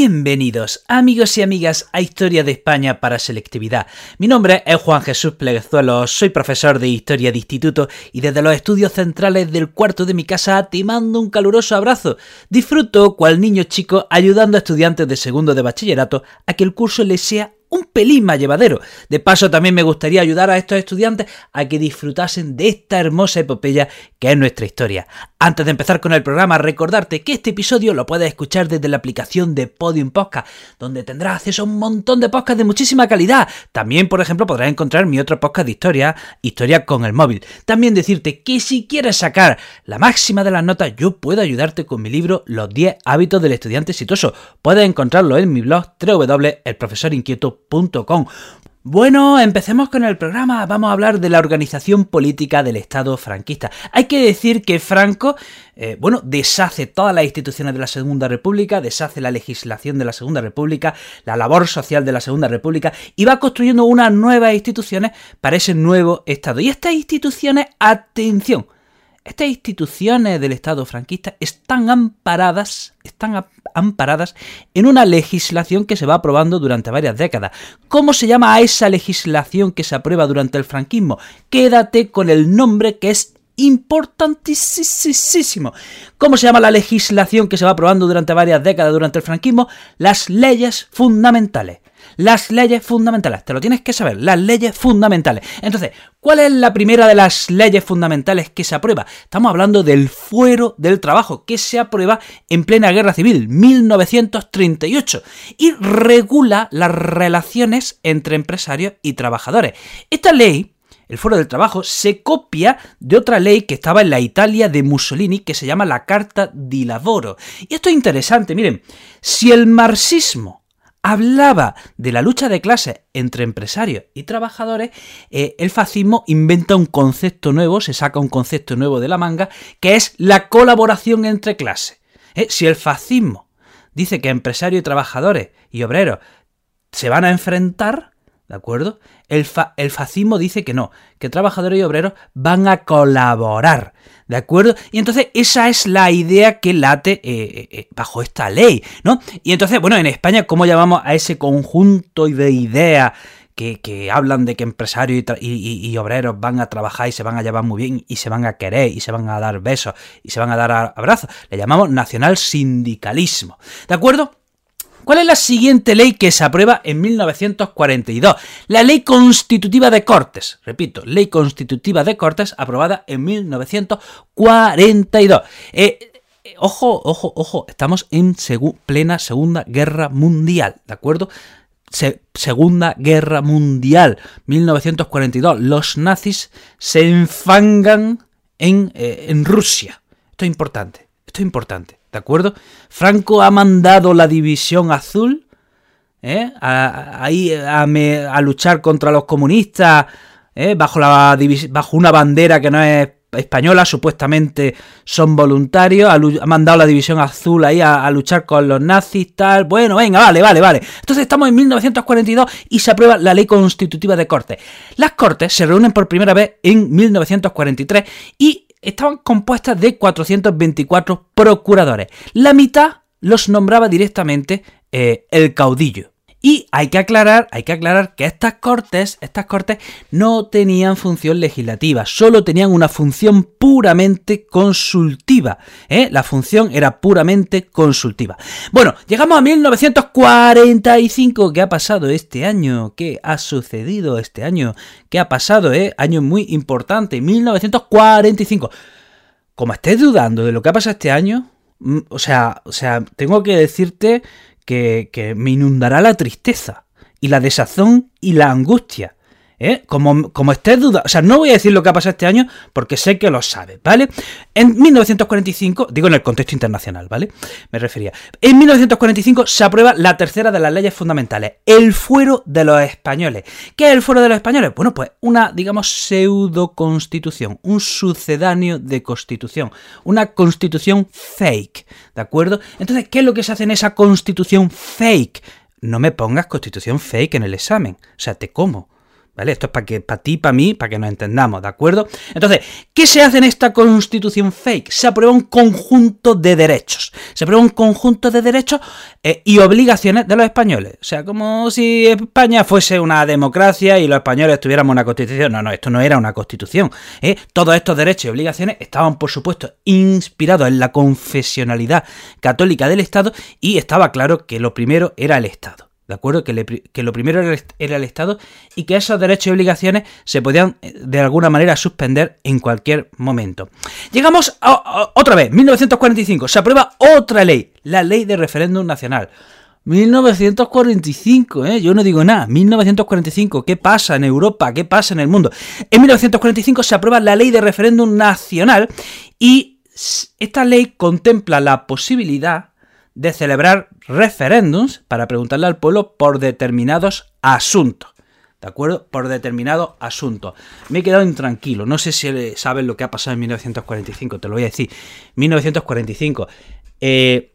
Bienvenidos amigos y amigas a Historia de España para Selectividad. Mi nombre es Juan Jesús Pleguezuelos, soy profesor de Historia de Instituto y desde los estudios centrales del cuarto de mi casa te mando un caluroso abrazo. Disfruto cual niño chico ayudando a estudiantes de segundo de bachillerato a que el curso les sea un pelín más llevadero. De paso, también me gustaría ayudar a estos estudiantes a que disfrutasen de esta hermosa epopeya que es nuestra historia. Antes de empezar con el programa, recordarte que este episodio lo puedes escuchar desde la aplicación de Podium Podcast, donde tendrás acceso a un montón de podcasts de muchísima calidad. También, por ejemplo, podrás encontrar mi otro podcast de historia, Historia con el móvil. También decirte que si quieres sacar la máxima de las notas, yo puedo ayudarte con mi libro Los 10 hábitos del estudiante exitoso. Puedes encontrarlo en mi blog www.elprofesorinquieto.com. Bueno, empecemos con el programa. Vamos a hablar de la organización política del Estado franquista. Hay que decir que Franco, eh, bueno, deshace todas las instituciones de la Segunda República, deshace la legislación de la Segunda República, la labor social de la Segunda República y va construyendo unas nuevas instituciones para ese nuevo Estado. Y estas instituciones, atención, estas instituciones del Estado franquista están amparadas, están amparadas en una legislación que se va aprobando durante varias décadas. ¿Cómo se llama a esa legislación que se aprueba durante el franquismo? Quédate con el nombre que es importantísimo. ¿Cómo se llama la legislación que se va aprobando durante varias décadas durante el franquismo? Las leyes fundamentales. Las leyes fundamentales, te lo tienes que saber, las leyes fundamentales. Entonces, ¿cuál es la primera de las leyes fundamentales que se aprueba? Estamos hablando del fuero del trabajo, que se aprueba en plena guerra civil, 1938, y regula las relaciones entre empresarios y trabajadores. Esta ley el fuero del trabajo, se copia de otra ley que estaba en la Italia de Mussolini que se llama la Carta di Lavoro. Y esto es interesante, miren, si el marxismo hablaba de la lucha de clases entre empresarios y trabajadores, eh, el fascismo inventa un concepto nuevo, se saca un concepto nuevo de la manga, que es la colaboración entre clases. Eh, si el fascismo dice que empresarios y trabajadores y obreros se van a enfrentar, ¿de acuerdo? El, fascismo dice que no, que trabajadores y obreros van a colaborar. ¿De acuerdo? Y entonces esa es la idea que late eh, eh, eh, bajo esta ley, ¿no? Y entonces, bueno, en España, ¿cómo llamamos a ese conjunto de ideas que, hablan de que empresarios y, obreros van a trabajar y se van a llevar muy bien y se van a querer y se van a dar besos y se van a dar abrazos? Le llamamos nacional sindicalismo. ¿De acuerdo? ¿Cuál es la siguiente ley que se aprueba en 1942? La Ley Constitutiva de Cortes. Repito, Ley Constitutiva de Cortes aprobada en 1942. Eh, eh, ojo, ojo, ojo, estamos en plena Segunda Guerra Mundial, ¿de acuerdo? Segunda Guerra Mundial, 1942. Los nazis se enfangan en, eh, en Rusia. Esto es importante, esto es importante. ¿De acuerdo? Franco ha mandado la división azul ¿eh? a, a, luchar contra los comunistas ¿eh? bajo una bandera que no es española, supuestamente son voluntarios, ha, mandado la división azul ahí a, luchar con los nazis, tal. Bueno, venga, vale, vale, vale. Entonces estamos en 1942 y se aprueba la ley constitutiva de Cortes. Las Cortes se reúnen por primera vez en 1943 y estaban compuestas de 424 procuradores. La mitad los nombraba directamente eh, el caudillo. Y hay que aclarar, hay que aclarar que estas cortes, estas cortes no tenían función legislativa, solo tenían una función puramente consultiva. ¿eh? La función era puramente consultiva. Bueno, llegamos a 1945. ¿Qué ha pasado este año? ¿Qué ha sucedido este año? ¿Qué ha pasado? Eh? Año muy importante, 1945. Como estés dudando de lo que ha pasado este año, mm, o sea, o sea, tengo que decirte que, me inundará la tristeza y la desazón y la angustia. ¿Eh? Como, como estés duda, o sea, no voy a decir lo que ha pasado este año porque sé que lo sabes, ¿vale? En 1945, digo en el contexto internacional, ¿vale? Me refería. En 1945 se aprueba la tercera de las leyes fundamentales, el fuero de los españoles. ¿Qué es el fuero de los españoles? Bueno, pues una, digamos, pseudo constitución, un sucedáneo de constitución, una constitución fake, ¿de acuerdo? Entonces, ¿qué es lo que se hace en esa constitución fake? No me pongas constitución fake en el examen, o sea, te como. ¿Vale? Esto es para que, para ti, para mí, para que nos entendamos, ¿de acuerdo? Entonces, ¿qué se hace en esta constitución fake? Se aprueba un conjunto de derechos. Se aprueba un conjunto de derechos eh, y obligaciones de los españoles. O sea, como si España fuese una democracia y los españoles tuviéramos una constitución. No, no, esto no era una constitución. ¿eh? Todos estos derechos y obligaciones estaban, por supuesto, inspirados en la confesionalidad católica del Estado y estaba claro que lo primero era el Estado. ¿De acuerdo? Que, lo primero era el, Estado y que esos derechos y obligaciones se podían eh, de alguna manera suspender en cualquier momento. Llegamos a, otra vez, 1945, se aprueba otra ley, la ley de referéndum nacional. 1945, ¿eh? yo no digo nada. 1945, ¿qué pasa en Europa? ¿Qué pasa en el mundo? En 1945 se aprueba la ley de referéndum nacional y esta ley contempla la posibilidad de celebrar referéndums para preguntarle al pueblo por determinados asuntos. ¿De acuerdo? Por determinado asunto. Me he quedado intranquilo. No sé si sabes lo que ha pasado en 1945. Te lo voy a decir. 1945. Eh,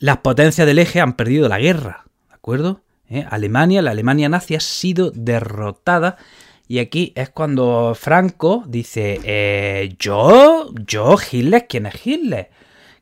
las potencias del eje han perdido la guerra. ¿De acuerdo? Eh, Alemania, la Alemania nazi ha sido derrotada. Y aquí es cuando Franco dice, eh, yo, yo, Hitler, ¿quién es Hitler?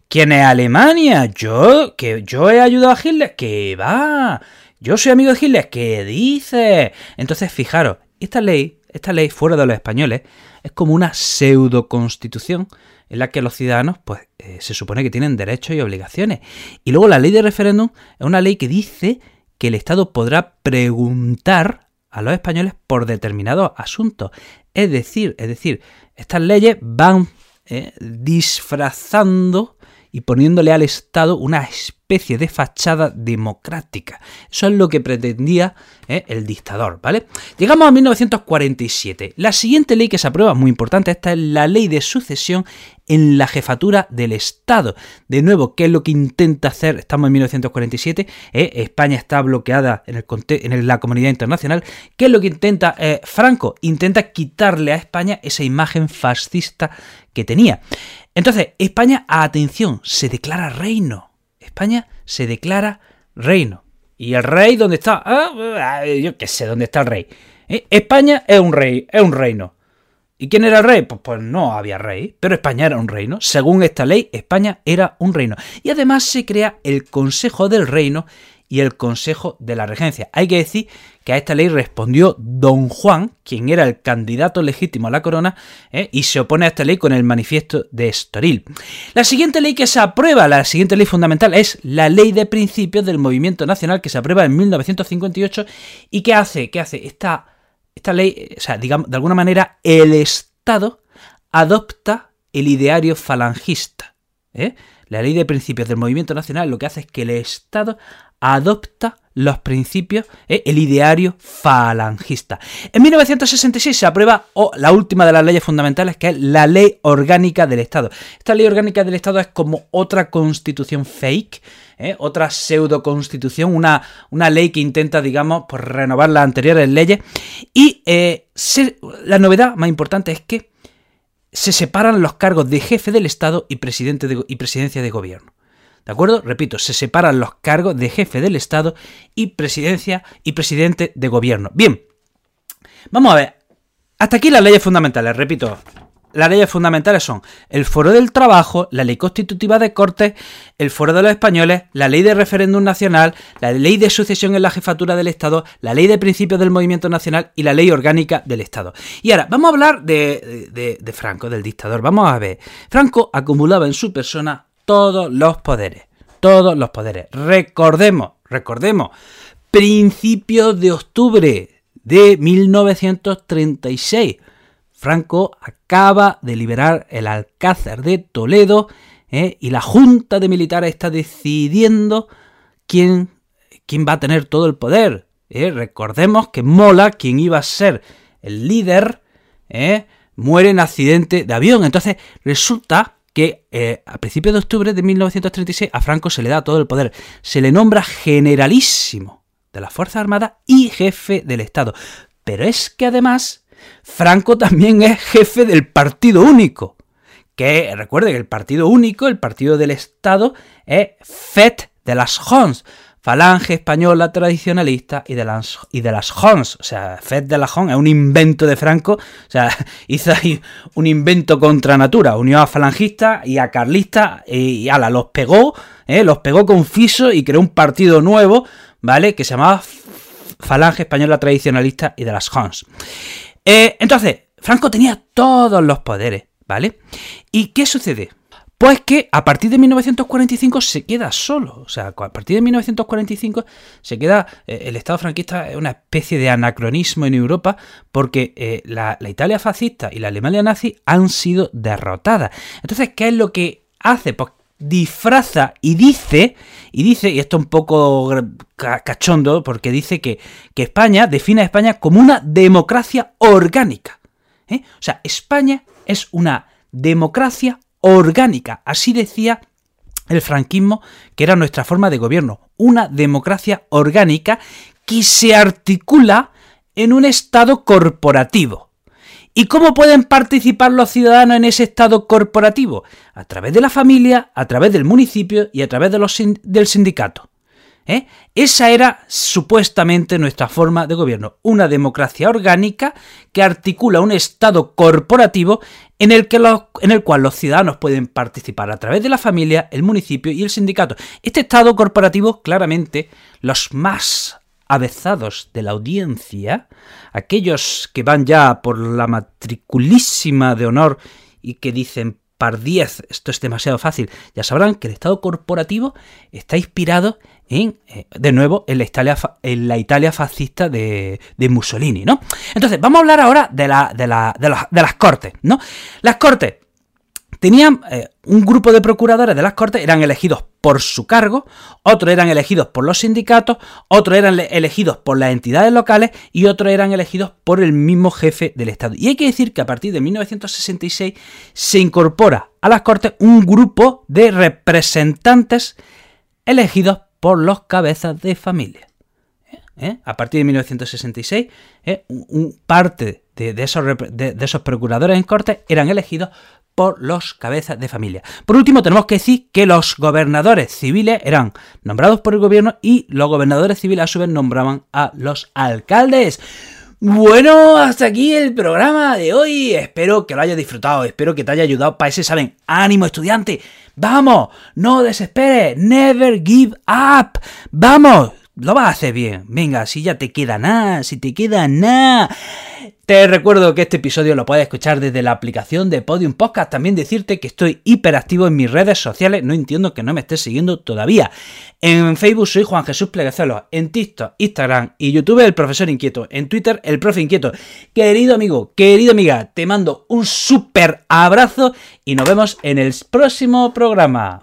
¿Quién es Alemania? Yo, que yo he ayudado a Hitler, que va. Yo soy amigo de Hitler, ¿qué dice? Entonces, fijaros, esta ley, esta ley fuera de los españoles, es como una pseudo constitución en la que los ciudadanos, pues, eh, se supone que tienen derechos y obligaciones. Y luego la ley de referéndum es una ley que dice que el Estado podrá preguntar a los españoles por determinados asuntos. Es decir, es decir, estas leyes van eh, disfrazando y poniéndole al Estado una de fachada democrática. Eso es lo que pretendía ¿eh? el dictador, ¿vale? Llegamos a 1947. La siguiente ley que se aprueba, muy importante, esta es la ley de sucesión en la jefatura del Estado. De nuevo, ¿qué es lo que intenta hacer? Estamos en 1947, ¿eh? España está bloqueada en, el, en, la comunidad internacional. ¿Qué es lo que intenta eh, Franco? Intenta quitarle a España esa imagen fascista que tenía. Entonces, España, atención, se declara reino. España se declara reino. ¿Y el rey dónde está? Ah, yo qué sé dónde está el rey. ¿Eh? España es un rey, es un reino. ¿Y quién era el rey? Pues, pues no había rey, pero España era un reino. Según esta ley, España era un reino. Y además se crea el Consejo del Reino y el Consejo de la Regencia. Hay que decir que a esta ley respondió don Juan, quien era el candidato legítimo a la corona, ¿eh? y se opone a esta ley con el manifiesto de Estoril. La siguiente ley que se aprueba, la siguiente ley fundamental, es la Ley de Principios del Movimiento Nacional, que se aprueba en 1958, y que hace, ¿qué hace? Esta, esta ley, o sea, digamos, de alguna manera, el Estado adopta el ideario falangista. ¿eh? La ley de principios del movimiento nacional lo que hace es que el Estado adopta los principios, eh, el ideario falangista. En 1966 se aprueba la última de las leyes fundamentales, que es la Ley Orgánica del Estado. Esta Ley Orgánica del Estado es como otra constitución fake, eh, otra pseudo constitución, una, una, ley que intenta, digamos, pues, renovar las anteriores leyes. Y eh, la novedad más importante es que se separan los cargos de jefe del Estado y, presidente y presidencia de gobierno. ¿De acuerdo? Repito, se separan los cargos de jefe del Estado y presidencia y presidente de gobierno. Bien, vamos a ver. Hasta aquí las leyes fundamentales, repito. Las leyes fundamentales son el Foro del Trabajo, la Ley Constitutiva de Cortes, el Foro de los Españoles, la Ley de Referéndum Nacional, la Ley de Sucesión en la Jefatura del Estado, la Ley de Principios del Movimiento Nacional y la Ley Orgánica del Estado. Y ahora, vamos a hablar de, de Franco, del dictador. Vamos a ver. Franco acumulaba en su persona todos los poderes. Todos los poderes. Recordemos, recordemos, principios de octubre de 1936. Franco acaba de liberar el Alcázar de Toledo ¿eh? y la Junta de Militares está decidiendo quién, quién va a tener todo el poder. ¿eh? recordemos que Mola, quien iba a ser el líder, ¿eh? muere en accidente de avión. Entonces resulta que eh, a principios de octubre de 1936 a Franco se le da todo el poder. Se le nombra generalísimo de las Fuerzas Armadas y jefe del Estado. Pero es que además Franco también es jefe del Partido Único. Que recuerde que el Partido Único, el Partido del Estado, es FET de las Hons. Falange Española Tradicionalista y de las, y de las Hons. O sea, Fed de la Hons es un invento de Franco. O sea, hizo ahí un invento contra natura. Unió a falangistas y a carlistas y, ala, los pegó, ¿eh? los pegó con fiso y creó un partido nuevo, ¿vale? Que se llamaba Falange Española Tradicionalista y de las Hons. Eh, entonces, Franco tenía todos los poderes, ¿vale? ¿Y qué sucede? Pues que a partir de 1945 se queda solo. O sea, a partir de 1945 se queda. Eh, el Estado franquista una especie de anacronismo en Europa porque eh, la, Italia fascista y la Alemania nazi han sido derrotadas. Entonces, ¿qué es lo que hace? Pues disfraza y dice, y dice, y esto es un poco cachondo, porque dice que, España define a España como una democracia orgánica. ¿eh? O sea, España es una democracia orgánica. Así decía el franquismo, que era nuestra forma de gobierno. Una democracia orgánica que se articula en un Estado corporativo. ¿Y cómo pueden participar los ciudadanos en ese Estado corporativo? A través de la familia, a través del municipio y a través del sindicato. ¿Eh? Esa era supuestamente nuestra forma de gobierno, una democracia orgánica que articula un Estado corporativo en el, que en el cual los ciudadanos pueden participar a través de la familia, el municipio y el sindicato. Este Estado corporativo, claramente, los más avezados de la audiencia, aquellos que van ya por la matriculísima de honor y que dicen par 10, esto es demasiado fácil, ya sabrán que el Estado corporativo está inspirado eh, de nuevo, en la Italia, en la Italia fascista de, Mussolini, ¿no? Entonces, vamos a hablar ahora de, la, de, la, de, las cortes, ¿no? Las cortes tenían eh, un grupo de procuradores de las cortes, eran elegidos por su cargo, otros eran elegidos por los sindicatos, otros eran elegidos por las entidades locales y otros eran elegidos por el mismo jefe del Estado. Y hay que decir que a partir de 1966 se incorpora a las cortes un grupo de representantes elegidos por los cabezas de familia. ¿Eh? ¿Eh? A partir de 1966, ¿eh? un, parte de, esos, de, esos, procuradores en corte eran elegidos por los cabezas de familia. Por último, tenemos que decir que los gobernadores civiles eran nombrados por el gobierno y los gobernadores civiles a su vez nombraban a los alcaldes. Bueno, hasta aquí el programa de hoy. Espero que lo hayas disfrutado, espero que te haya ayudado para ese saben. Ánimo, estudiante. Vamos, no desesperes. Never give up. Vamos, lo vas a hacer bien. Venga, si ya te queda nada, si te queda nada. Te recuerdo que este episodio lo puedes escuchar desde la aplicación de Podium Podcast. También decirte que estoy hiperactivo en mis redes sociales. No entiendo que no me estés siguiendo todavía. En Facebook soy Juan Jesús Pleguezolo. En TikTok, Instagram y YouTube el profesor inquieto. En Twitter el profe inquieto. Querido amigo, querida amiga, te mando un súper abrazo y nos vemos en el próximo programa.